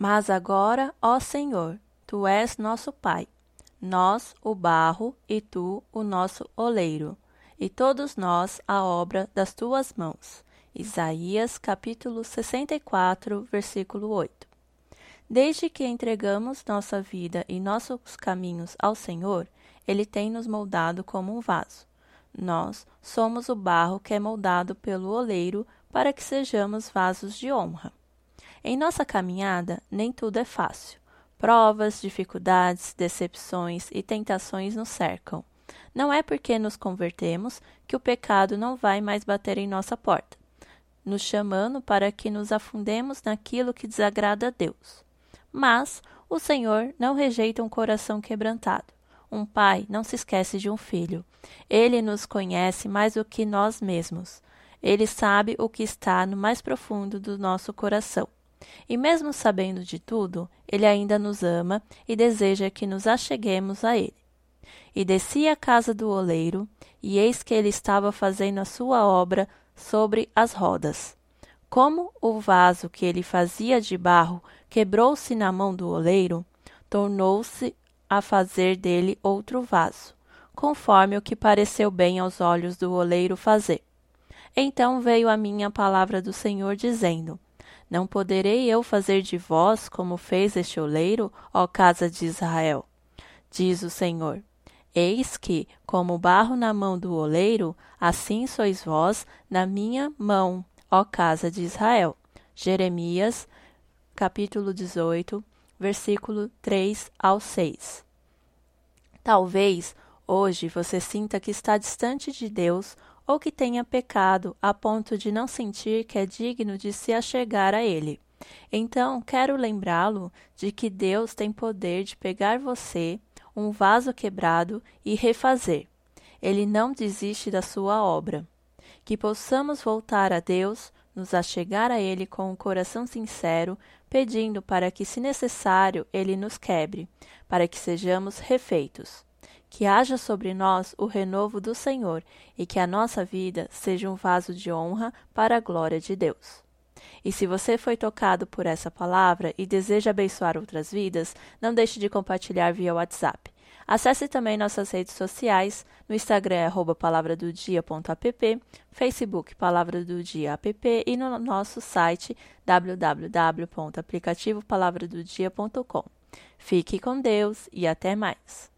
Mas agora, ó Senhor, tu és nosso Pai, nós o barro e tu o nosso oleiro, e todos nós a obra das tuas mãos. Isaías capítulo 64, versículo 8. Desde que entregamos nossa vida e nossos caminhos ao Senhor, ele tem nos moldado como um vaso. Nós somos o barro que é moldado pelo oleiro para que sejamos vasos de honra. Em nossa caminhada, nem tudo é fácil. Provas, dificuldades, decepções e tentações nos cercam. Não é porque nos convertemos que o pecado não vai mais bater em nossa porta, nos chamando para que nos afundemos naquilo que desagrada a Deus. Mas o Senhor não rejeita um coração quebrantado. Um pai não se esquece de um filho. Ele nos conhece mais do que nós mesmos. Ele sabe o que está no mais profundo do nosso coração. E mesmo sabendo de tudo, ele ainda nos ama e deseja que nos acheguemos a ele. E desci à casa do oleiro, e eis que ele estava fazendo a sua obra sobre as rodas. Como o vaso que ele fazia de barro quebrou-se na mão do oleiro, tornou-se a fazer dele outro vaso, conforme o que pareceu bem aos olhos do oleiro fazer. Então veio a mim a palavra do Senhor, dizendo: Não poderei eu fazer de vós como fez este oleiro, ó casa de Israel? Diz o Senhor. Eis que, como barro na mão do oleiro, assim sois vós na minha mão, ó casa de Israel. Jeremias, capítulo 18, versículo 3 ao 6. Talvez hoje você sinta que está distante de Deus ou que tenha pecado a ponto de não sentir que é digno de se achegar a Ele. Então, quero lembrá-lo de que Deus tem poder de pegar você, um vaso quebrado, e refazer. Ele não desiste da sua obra. Que possamos voltar a Deus, nos achegar a Ele com um coração sincero, pedindo para que, se necessário, Ele nos quebre, para que sejamos refeitos. Que haja sobre nós o renovo do Senhor e que a nossa vida seja um vaso de honra para a glória de Deus. E se você foi tocado por essa palavra e deseja abençoar outras vidas, não deixe de compartilhar via WhatsApp. Acesse também nossas redes sociais, no Instagram é palavradodia.app, Facebook Palavra do Dia app e no nosso site www.aplicativopalavradodia.com. Fique com Deus e até mais!